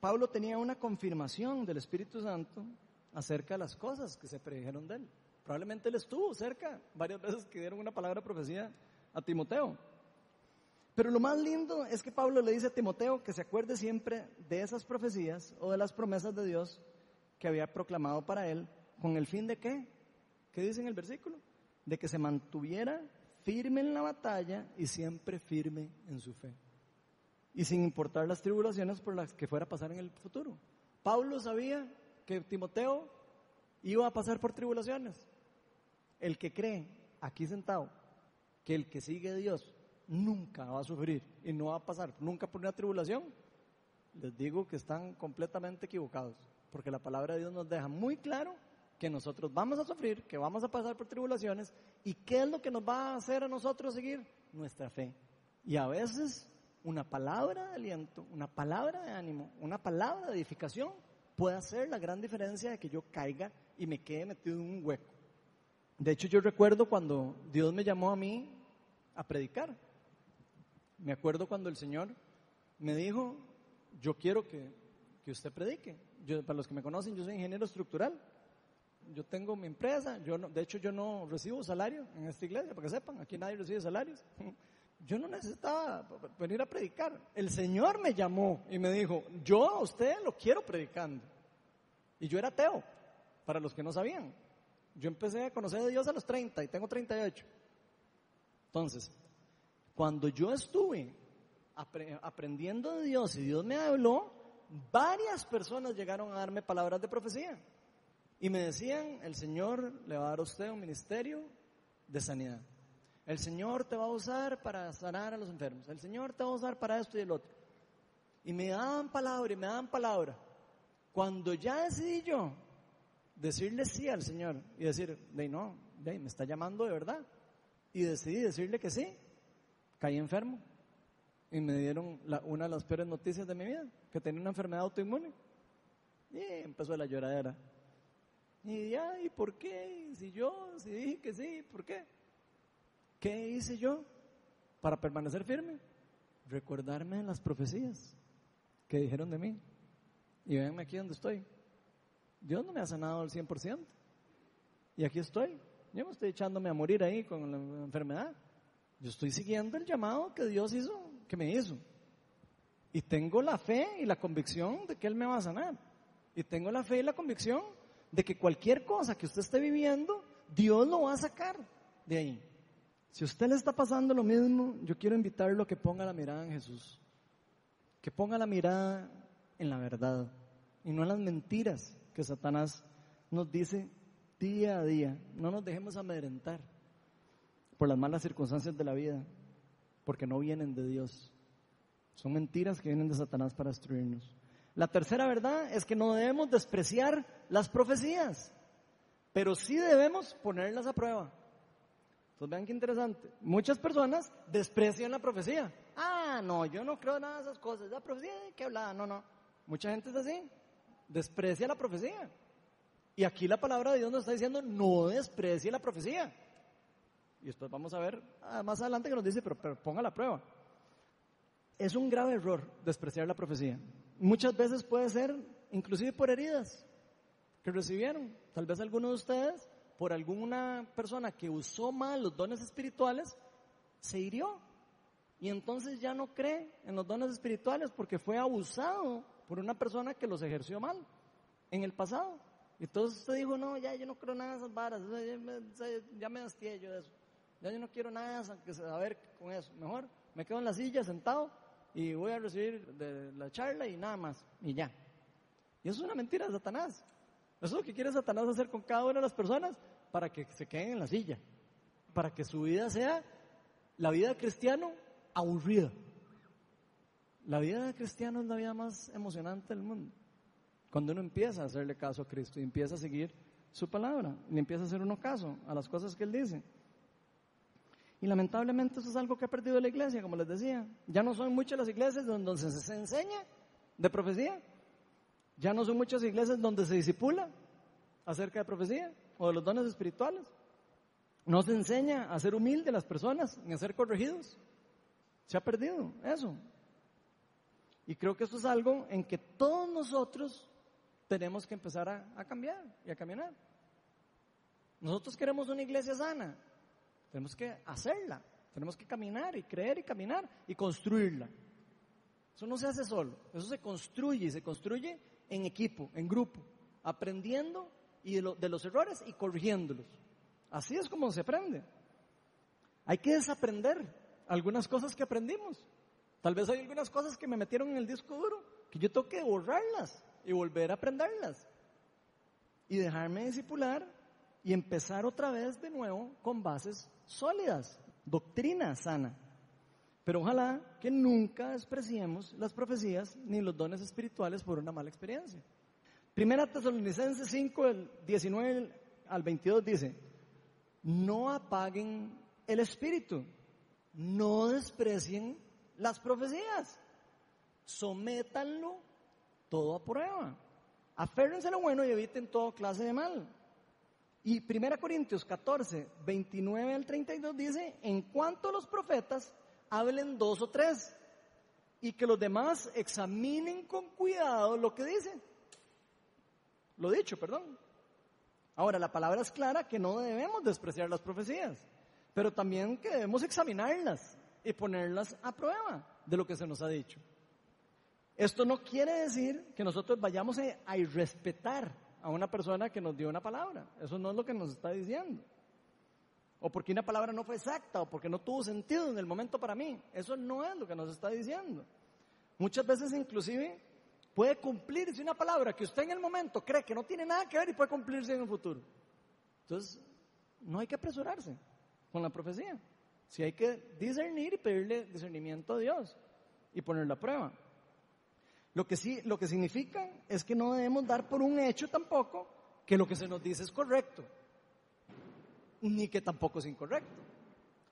Pablo tenía una confirmación del Espíritu Santo acerca de las cosas que se predijeron de él. Probablemente él estuvo cerca varias veces que dieron una palabra profecía a Timoteo. Pero lo más lindo es que Pablo le dice a Timoteo que se acuerde siempre de esas profecías o de las promesas de Dios que había proclamado para él, con el fin de qué? ¿Qué dice en el versículo? De que se mantuviera firme en la batalla y siempre firme en su fe. Y sin importar las tribulaciones por las que fuera a pasar en el futuro. Pablo sabía que Timoteo iba a pasar por tribulaciones. El que cree, aquí sentado, que el que sigue a Dios nunca va a sufrir y no va a pasar nunca por una tribulación, les digo que están completamente equivocados. Porque la palabra de Dios nos deja muy claro que nosotros vamos a sufrir, que vamos a pasar por tribulaciones y qué es lo que nos va a hacer a nosotros seguir nuestra fe. Y a veces una palabra de aliento, una palabra de ánimo, una palabra de edificación puede hacer la gran diferencia de que yo caiga y me quede metido en un hueco. De hecho, yo recuerdo cuando Dios me llamó a mí a predicar. Me acuerdo cuando el Señor me dijo, yo quiero que, que usted predique. Yo, para los que me conocen, yo soy ingeniero estructural. Yo tengo mi empresa, yo de hecho yo no recibo salario en esta iglesia, para que sepan, aquí nadie recibe salarios. Yo no necesitaba venir a predicar. El Señor me llamó y me dijo, yo a usted lo quiero predicando. Y yo era ateo, para los que no sabían. Yo empecé a conocer a Dios a los 30 y tengo 38. Entonces, cuando yo estuve aprendiendo de Dios y Dios me habló, varias personas llegaron a darme palabras de profecía. Y me decían, el Señor le va a dar a usted un ministerio de sanidad. El Señor te va a usar para sanar a los enfermos. El Señor te va a usar para esto y el otro. Y me daban palabra y me daban palabra. Cuando ya decidí yo decirle sí al Señor y decir, de no, de, me está llamando de verdad. Y decidí decirle que sí, caí enfermo. Y me dieron una de las peores noticias de mi vida, que tenía una enfermedad autoinmune. Y empezó la lloradera. Y ya, ¿y por qué? si yo, si dije que sí, ¿por qué? ¿Qué hice yo para permanecer firme? Recordarme en las profecías que dijeron de mí. Y véanme aquí donde estoy. Dios no me ha sanado al 100%. Y aquí estoy. Yo me estoy echándome a morir ahí con la enfermedad. Yo estoy siguiendo el llamado que Dios hizo, que me hizo. Y tengo la fe y la convicción de que Él me va a sanar. Y tengo la fe y la convicción de que cualquier cosa que usted esté viviendo, Dios lo va a sacar de ahí. Si usted le está pasando lo mismo, yo quiero invitarlo a que ponga la mirada en Jesús. Que ponga la mirada en la verdad y no en las mentiras que Satanás nos dice día a día. No nos dejemos amedrentar por las malas circunstancias de la vida, porque no vienen de Dios. Son mentiras que vienen de Satanás para destruirnos. La tercera verdad es que no debemos despreciar las profecías, pero sí debemos ponerlas a prueba. Entonces vean qué interesante. Muchas personas desprecian la profecía. Ah, no, yo no creo nada de esas cosas. La profecía, ¿qué hablaba? No, no. Mucha gente es así. Desprecia la profecía. Y aquí la palabra de Dios nos está diciendo, no desprecie la profecía. Y después vamos a ver ah, más adelante que nos dice, pero, pero ponga la prueba. Es un grave error despreciar la profecía. Muchas veces puede ser inclusive por heridas que recibieron. Tal vez alguno de ustedes, por alguna persona que usó mal los dones espirituales, se hirió. Y entonces ya no cree en los dones espirituales porque fue abusado por una persona que los ejerció mal en el pasado. Entonces usted dijo, no, ya yo no creo nada de esas varas, ya me, ya me hastié yo de eso. Ya yo no quiero nada que saber con eso. Mejor me quedo en la silla sentado y voy a recibir la charla y nada más. Y ya. Y eso es una mentira de Satanás. Eso es lo que quiere Satanás hacer con cada una de las personas para que se queden en la silla. Para que su vida sea la vida de cristiano aburrida. La vida de cristiano es la vida más emocionante del mundo. Cuando uno empieza a hacerle caso a Cristo y empieza a seguir su palabra, y empieza a hacer uno caso a las cosas que Él dice. Y lamentablemente eso es algo que ha perdido la iglesia, como les decía. Ya no son muchas las iglesias donde se enseña de profecía. Ya no son muchas iglesias donde se disipula acerca de profecía o de los dones espirituales. No se enseña a ser humilde las personas, ni a ser corregidos. Se ha perdido eso. Y creo que esto es algo en que todos nosotros tenemos que empezar a, a cambiar y a caminar. Nosotros queremos una iglesia sana, tenemos que hacerla, tenemos que caminar y creer y caminar y construirla. Eso no se hace solo, eso se construye y se construye en equipo, en grupo, aprendiendo y de, los errores y corrigiéndolos. Así es como se aprende. Hay que desaprender algunas cosas que aprendimos. Tal vez hay algunas cosas que me metieron en el disco duro, que yo tengo que borrarlas y volver a aprenderlas. Y dejarme discipular y empezar otra vez de nuevo con bases sólidas, doctrina sana. Pero ojalá que nunca despreciemos las profecías ni los dones espirituales por una mala experiencia. Primera Tesalonicenses 5, el 19 al 22 dice, no apaguen el espíritu, no desprecien las profecías, sométanlo todo a prueba, aférrense lo bueno y eviten toda clase de mal. Y 1 Corintios 14, 29 al 32 dice, en cuanto a los profetas, hablen dos o tres y que los demás examinen con cuidado lo que dicen. Lo dicho, perdón. Ahora, la palabra es clara que no debemos despreciar las profecías, pero también que debemos examinarlas y ponerlas a prueba de lo que se nos ha dicho. Esto no quiere decir que nosotros vayamos a irrespetar a una persona que nos dio una palabra. Eso no es lo que nos está diciendo. O porque una palabra no fue exacta, o porque no tuvo sentido en el momento para mí. Eso no es lo que nos está diciendo. Muchas veces inclusive puede cumplirse una palabra que usted en el momento cree que no tiene nada que ver y puede cumplirse en el futuro. Entonces, no hay que apresurarse con la profecía. Si hay que discernir y pedirle discernimiento a Dios y poner a prueba. Lo que sí, lo que significa es que no debemos dar por un hecho tampoco que lo que se nos dice es correcto, ni que tampoco es incorrecto.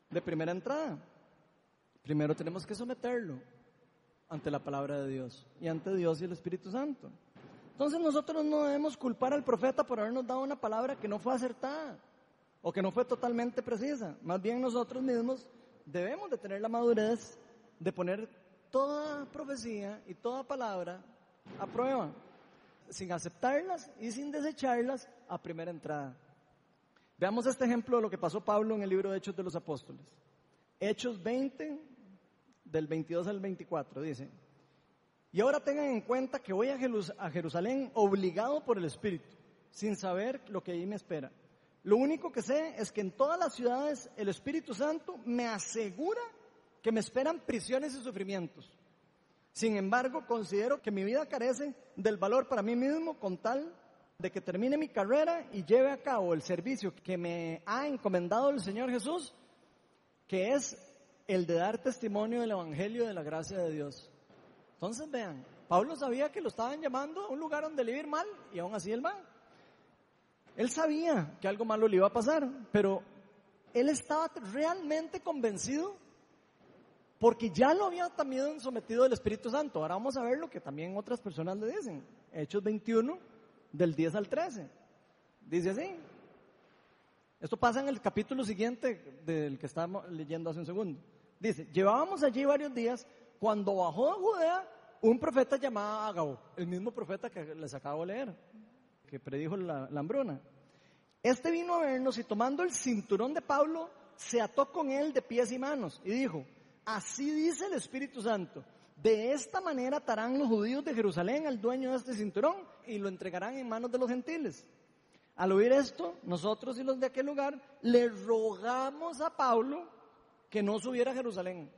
De primera entrada, primero tenemos que someterlo ante la palabra de Dios y ante Dios y el Espíritu Santo. Entonces nosotros no debemos culpar al profeta por habernos dado una palabra que no fue acertada o que no fue totalmente precisa. Más bien nosotros mismos debemos de tener la madurez de poner toda profecía y toda palabra a prueba, sin aceptarlas y sin desecharlas a primera entrada. Veamos este ejemplo de lo que pasó Pablo en el libro de Hechos de los Apóstoles. Hechos 20, del 22 al 24, dice, y ahora tengan en cuenta que voy a Jerusalén obligado por el Espíritu, sin saber lo que ahí me espera. Lo único que sé es que en todas las ciudades el Espíritu Santo me asegura que me esperan prisiones y sufrimientos. Sin embargo, considero que mi vida carece del valor para mí mismo con tal de que termine mi carrera y lleve a cabo el servicio que me ha encomendado el Señor Jesús, que es el de dar testimonio del Evangelio de la gracia de Dios. Entonces vean, Pablo sabía que lo estaban llamando a un lugar donde le iba mal y aún así él va. Él sabía que algo malo le iba a pasar, pero él estaba realmente convencido porque ya lo había también sometido el Espíritu Santo. Ahora vamos a ver lo que también otras personas le dicen. Hechos 21, del 10 al 13. Dice así. Esto pasa en el capítulo siguiente del que estábamos leyendo hace un segundo. Dice, llevábamos allí varios días cuando bajó a Judea un profeta llamado Agabo, el mismo profeta que les acabo de leer, que predijo la, la hambruna. Este vino a vernos y tomando el cinturón de Pablo, se ató con él de pies y manos y dijo, así dice el Espíritu Santo, de esta manera atarán los judíos de Jerusalén al dueño de este cinturón y lo entregarán en manos de los gentiles. Al oír esto, nosotros y los de aquel lugar le rogamos a Pablo que no subiera a Jerusalén.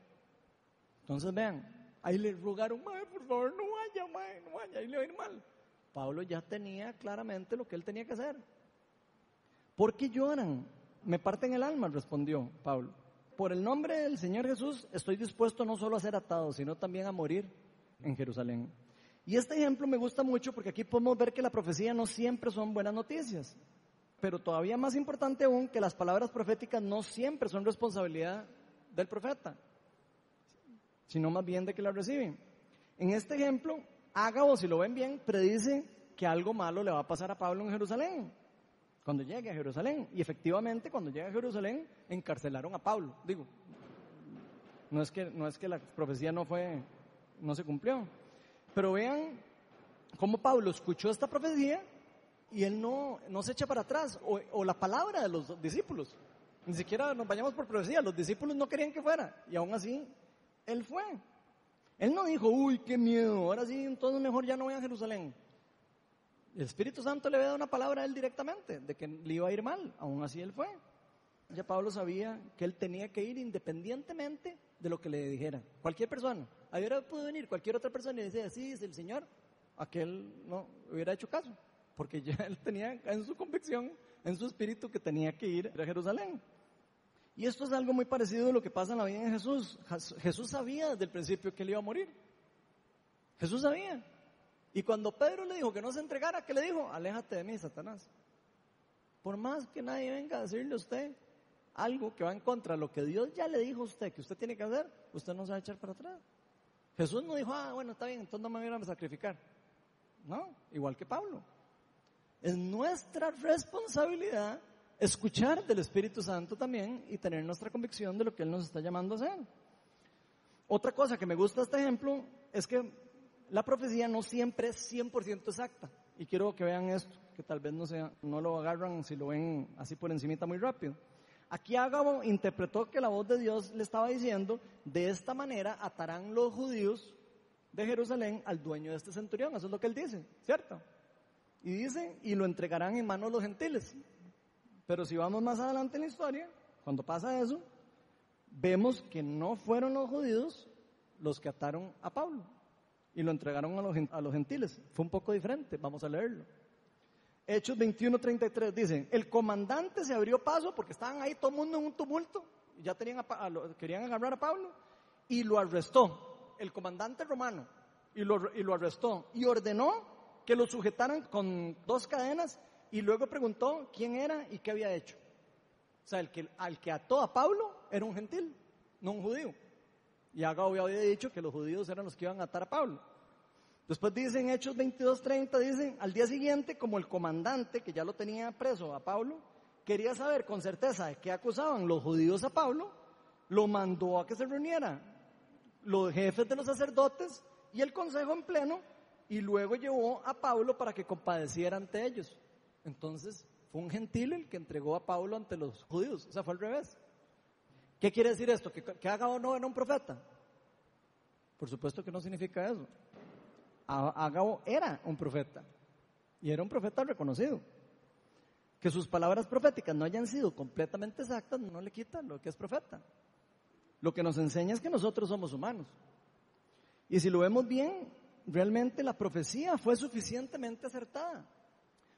Entonces vean, ahí le rogaron, por favor, no vaya, no vaya, ahí le va a ir mal. Pablo ya tenía claramente lo que él tenía que hacer. ¿Por qué lloran? Me parten el alma, respondió Pablo. Por el nombre del Señor Jesús estoy dispuesto no solo a ser atado, sino también a morir en Jerusalén. Y este ejemplo me gusta mucho porque aquí podemos ver que la profecía no siempre son buenas noticias, pero todavía más importante aún que las palabras proféticas no siempre son responsabilidad del profeta, sino más bien de que la reciben. En este ejemplo, Ágabo, si lo ven bien, predice que algo malo le va a pasar a Pablo en Jerusalén, cuando llegue a Jerusalén. Y efectivamente, cuando llega a Jerusalén, encarcelaron a Pablo. Digo, no es que, no es que la profecía no fue, no se cumplió. Pero vean cómo Pablo escuchó esta profecía y él no, no se echa para atrás, o, la palabra de los discípulos. Ni siquiera nos vayamos por profecía, los discípulos no querían que fuera, y aún así, él fue. Él no dijo, uy, qué miedo, ahora sí, entonces mejor ya no voy a Jerusalén. El Espíritu Santo le había dado una palabra a él directamente, de que le iba a ir mal, aún así él fue. Ya Pablo sabía que él tenía que ir independientemente de lo que le dijera. Cualquier persona. Hubiera podido venir cualquier otra persona y decir, sí, es el Señor. Aquel no hubiera hecho caso. Porque ya él tenía en su convicción, en su espíritu, que tenía que ir a Jerusalén. Y esto es algo muy parecido a lo que pasa en la vida de Jesús. Jesús sabía desde el principio que él iba a morir. Jesús sabía. Y cuando Pedro le dijo que no se entregara, ¿qué le dijo? Aléjate de mí, Satanás. Por más que nadie venga a decirle a usted algo que va en contra de lo que Dios ya le dijo a usted que usted tiene que hacer, usted no se va a echar para atrás. Jesús no dijo, ah, bueno, está bien, entonces no me voy a sacrificar. No, igual que Pablo. Es nuestra responsabilidad escuchar del Espíritu Santo también y tener nuestra convicción de lo que Él nos está llamando a hacer. Otra cosa que me gusta este ejemplo es que la profecía no siempre es 100% exacta. Y quiero que vean esto, que tal vez no, sea, no lo agarran si lo ven así por encimita muy rápido. Aquí Ágabo interpretó que la voz de Dios le estaba diciendo, de esta manera atarán los judíos de Jerusalén al dueño de este centurión. Eso es lo que él dice, ¿cierto? Y dice, y lo entregarán en manos de los gentiles. Pero si vamos más adelante en la historia, cuando pasa eso, vemos que no fueron los judíos los que ataron a Pablo y lo entregaron a los, gentiles. Fue un poco diferente, vamos a leerlo. Hechos 21:33 dice, el comandante se abrió paso porque estaban ahí todo el mundo en un tumulto, ya tenían querían agarrar a Pablo, y lo arrestó, el comandante romano, y lo, y lo arrestó, y ordenó que lo sujetaran con dos cadenas, y luego preguntó quién era y qué había hecho. O sea, el que, al que ató a Pablo era un gentil, no un judío. Y Agao había dicho que los judíos eran los que iban a atar a Pablo. Después dicen Hechos 22:30, dicen, al día siguiente, como el comandante que ya lo tenía preso a Pablo, quería saber con certeza de qué acusaban los judíos a Pablo, lo mandó a que se reuniera los jefes de los sacerdotes y el consejo en pleno, y luego llevó a Pablo para que compadeciera ante ellos. Entonces, fue un gentil el que entregó a Pablo ante los judíos, o sea, fue al revés. ¿Qué quiere decir esto? ¿Que, que o no era un profeta? Por supuesto que no significa eso. Agabo era un profeta y era un profeta reconocido. Que sus palabras proféticas no hayan sido completamente exactas no le quita lo que es profeta. Lo que nos enseña es que nosotros somos humanos. Y si lo vemos bien, realmente la profecía fue suficientemente acertada.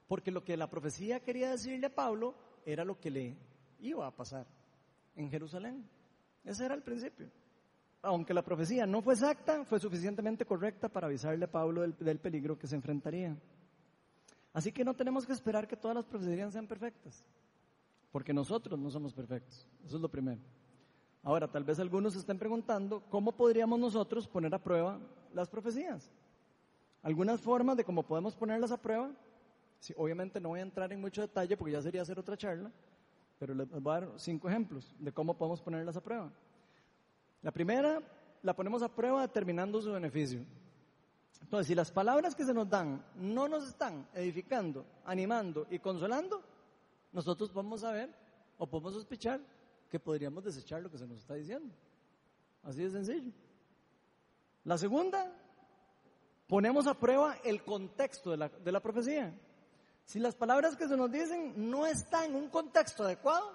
Porque lo que la profecía quería decirle a Pablo era lo que le iba a pasar en Jerusalén. Ese era el principio aunque la profecía no fue exacta, fue suficientemente correcta para avisarle a Pablo del, peligro que se enfrentaría. Así que no tenemos que esperar que todas las profecías sean perfectas, porque nosotros no somos perfectos. Eso es lo primero. Ahora, tal vez algunos se estén preguntando, ¿cómo podríamos nosotros poner a prueba las profecías? Algunas formas de cómo podemos ponerlas a prueba Sí, obviamente no voy a entrar en mucho detalle porque ya sería hacer otra charla, pero les voy a dar cinco ejemplos de cómo podemos ponerlas a prueba. La primera la ponemos a prueba determinando su beneficio. Entonces, si las palabras que se nos dan no nos están edificando, animando y consolando, nosotros vamos a ver o podemos sospechar que podríamos desechar lo que se nos está diciendo. Así de sencillo. La segunda, ponemos a prueba el contexto de la, de la profecía. Si las palabras que se nos dicen no están en un contexto adecuado,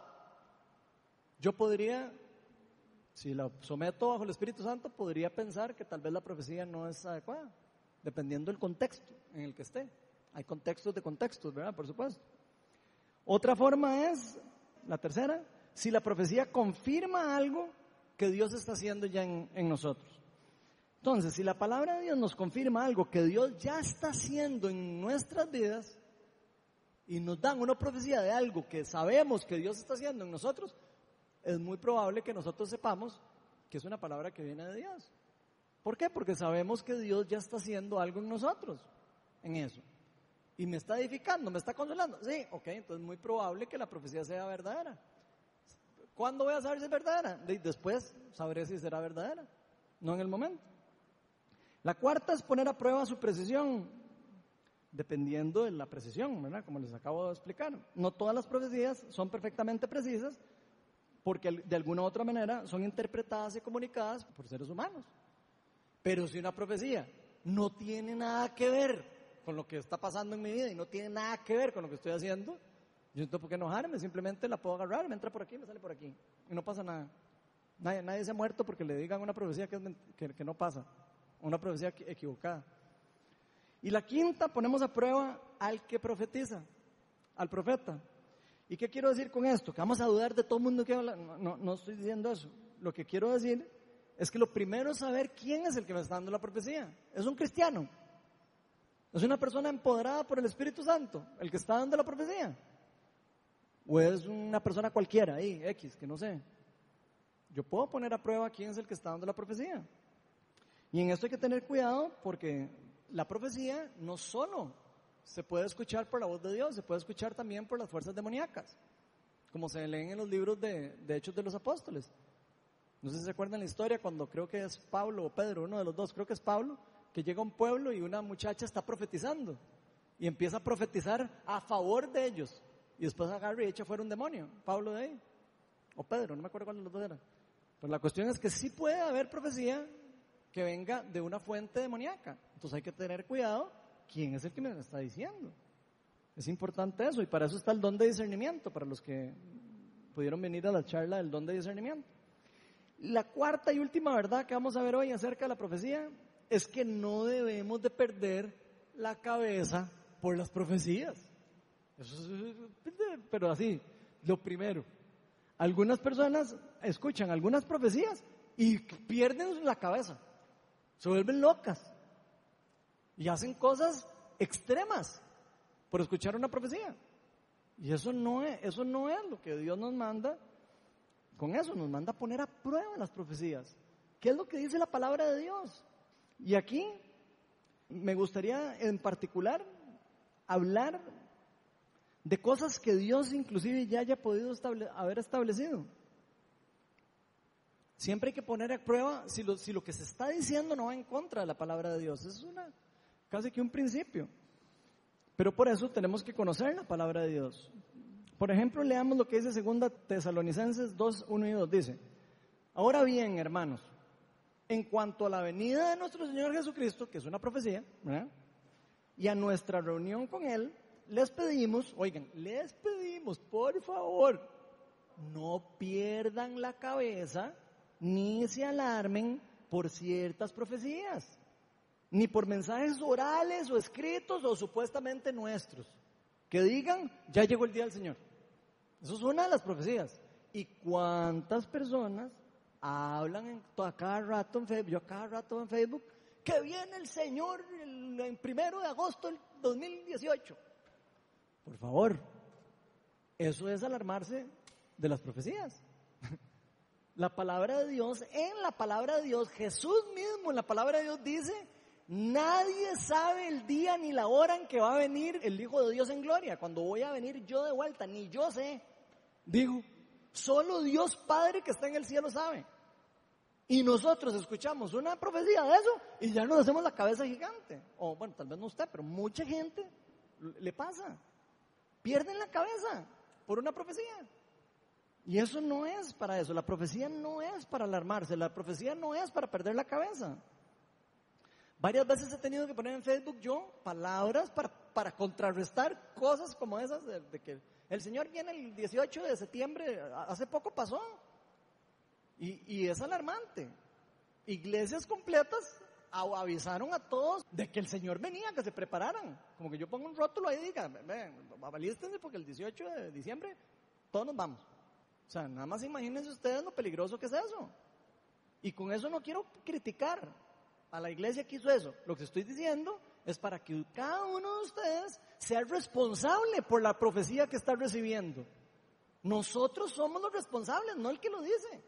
yo podría, si la someto bajo el Espíritu Santo, podría pensar que tal vez la profecía no es adecuada, dependiendo del contexto en el que esté. Hay contextos de contextos, ¿verdad? Por supuesto. Otra forma es, la tercera, si la profecía confirma algo que Dios está haciendo ya en, nosotros. Entonces, si la palabra de Dios nos confirma algo que Dios ya está haciendo en nuestras vidas y nos dan una profecía de algo que sabemos que Dios está haciendo en nosotros, es muy probable que nosotros sepamos que es una palabra que viene de Dios. ¿Por qué? Porque sabemos que Dios ya está haciendo algo en nosotros, en eso. Y me está edificando, me está consolando. Sí, ok, entonces es muy probable que la profecía sea verdadera. ¿Cuándo voy a saber si es verdadera? Después sabré si será verdadera, no en el momento. La cuarta es poner a prueba su precisión, dependiendo de la precisión, ¿verdad? Como les acabo de explicar. No todas las profecías son perfectamente precisas, porque de alguna u otra manera son interpretadas y comunicadas por seres humanos. Pero si una profecía no tiene nada que ver con lo que está pasando en mi vida y no tiene nada que ver con lo que estoy haciendo, yo no tengo por qué enojarme, simplemente la puedo agarrar, me entra por aquí, me sale por aquí, y no pasa nada. Nadie, se ha muerto porque le digan una profecía que, no pasa una profecía equivocada. Y la quinta, ponemos a prueba al que profetiza, al profeta. ¿Y qué quiero decir con esto? Que vamos a dudar de todo el mundo que habla. No, no, estoy diciendo eso. Lo que quiero decir es que lo primero es saber quién es el que me está dando la profecía. Es un cristiano. Es una persona empoderada por el Espíritu Santo, el que está dando la profecía. O es una persona cualquiera ahí, X, que no sé. Yo puedo poner a prueba quién es el que está dando la profecía. Y en esto hay que tener cuidado porque la profecía no solo se puede escuchar por la voz de Dios, se puede escuchar también por las fuerzas demoníacas, como se leen en los libros de, Hechos de los Apóstoles. No sé si se acuerdan la historia cuando creo que es Pablo o Pedro, uno de los dos, creo que es Pablo, que llega a un pueblo y una muchacha está profetizando y empieza a profetizar a favor de ellos. Y después agarra y echa fuera un demonio, Pablo de ahí, o Pedro, no me acuerdo cuál de los dos era. Pero la cuestión es que sí puede haber profecía que venga de una fuente demoníaca. Entonces hay que tener cuidado quién es el que me está diciendo. Es importante eso y para eso está el don de discernimiento, para los que pudieron venir a la charla del don de discernimiento. La cuarta y última verdad que vamos a ver hoy acerca de la profecía es que no debemos de perder la cabeza por las profecías. Pero así, lo primero. Algunas personas escuchan algunas profecías y pierden la cabeza se vuelven locas y hacen cosas extremas por escuchar una profecía. Y eso no es, eso no es lo que Dios nos manda. Con eso nos manda a poner a prueba las profecías. ¿Qué es lo que dice la palabra de Dios? Y aquí me gustaría en particular hablar de cosas que Dios inclusive ya haya podido haber establecido. Siempre hay que poner a prueba si lo, que se está diciendo no va en contra de la palabra de Dios. Es una, casi que un principio. Pero por eso tenemos que conocer la palabra de Dios. Por ejemplo, leamos lo que dice segunda Tesalonicenses 2, 1 y 2. Dice, ahora bien, hermanos, en cuanto a la venida de nuestro Señor Jesucristo, que es una profecía, y a nuestra reunión con Él, les pedimos, oigan, les pedimos, por favor, no pierdan la cabeza ni se alarmen por ciertas profecías, ni por mensajes orales o escritos o supuestamente nuestros, que digan, ya llegó el día del Señor. Eso es una de las profecías. ¿Y cuántas personas hablan en, a cada rato en Facebook, yo cada rato en Facebook, que viene el Señor el, primero de agosto del 2018? Por favor, eso es alarmarse de las profecías. La palabra de Dios, en la palabra de Dios, Jesús mismo en la palabra de Dios dice Nadie sabe el día ni la hora en que va a venir el Hijo de Dios en gloria, cuando voy a venir yo de vuelta, ni yo sé. Digo, solo Dios Padre que está en el cielo sabe. Y nosotros escuchamos una profecía de eso y ya nos hacemos la cabeza gigante. O bueno, tal vez no usted, pero mucha gente le pasa. Pierden la cabeza por una profecía. Y eso no es para eso. La profecía no es para alarmarse. La profecía no es para perder la cabeza. Varias veces he tenido que poner en Facebook yo palabras para, para contrarrestar cosas como esas de, que el Señor viene el 18 de septiembre, hace poco pasó. Y, y es alarmante. Iglesias completas avisaron a todos de que el Señor venía, que se prepararan. Como que yo pongo un rótulo ahí y diga, ven, porque el 18 de diciembre todos nos vamos. O sea, nada más imagínense ustedes lo peligroso que es eso. Y con eso no quiero criticar a la iglesia que hizo eso. Lo que estoy diciendo es para que cada uno de ustedes sea responsable por la profecía que está recibiendo. Nosotros somos los responsables, no el que lo dice.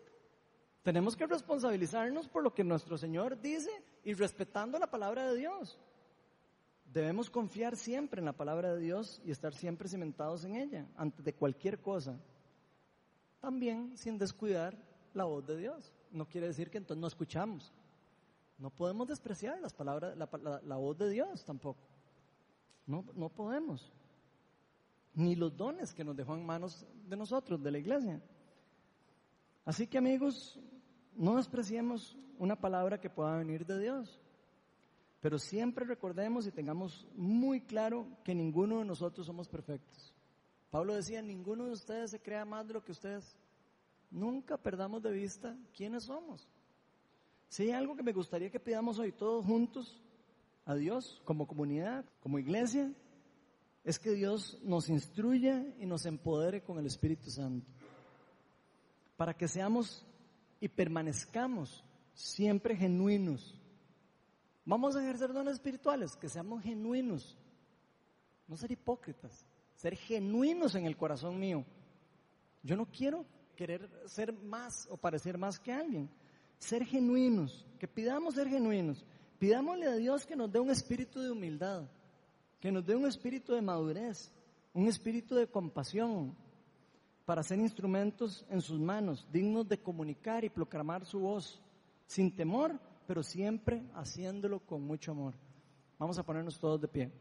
Tenemos que responsabilizarnos por lo que nuestro Señor dice y respetando la palabra de Dios. Debemos confiar siempre en la palabra de Dios y estar siempre cimentados en ella, antes de cualquier cosa también sin descuidar la voz de Dios. No quiere decir que entonces no escuchamos. No podemos despreciar las palabras, la, voz de Dios tampoco. No, no podemos. Ni los dones que nos dejó en manos de nosotros, de la iglesia. Así que amigos, no despreciemos una palabra que pueda venir de Dios. Pero siempre recordemos y tengamos muy claro que ninguno de nosotros somos perfectos. Pablo decía, ninguno de ustedes se crea más de lo que ustedes. Nunca perdamos de vista quiénes somos. Si hay algo que me gustaría que pidamos hoy todos juntos a Dios, como comunidad, como iglesia, es que Dios nos instruya y nos empodere con el Espíritu Santo. Para que seamos y permanezcamos siempre genuinos. Vamos a ejercer dones espirituales, que seamos genuinos, no ser hipócritas ser genuinos en el corazón mío. Yo no quiero querer ser más o parecer más que alguien. Ser genuinos, que pidamos ser genuinos. Pidámosle a Dios que nos dé un espíritu de humildad, que nos dé un espíritu de madurez, un espíritu de compasión, para ser instrumentos en sus manos, dignos de comunicar y proclamar su voz, sin temor, pero siempre haciéndolo con mucho amor. Vamos a ponernos todos de pie.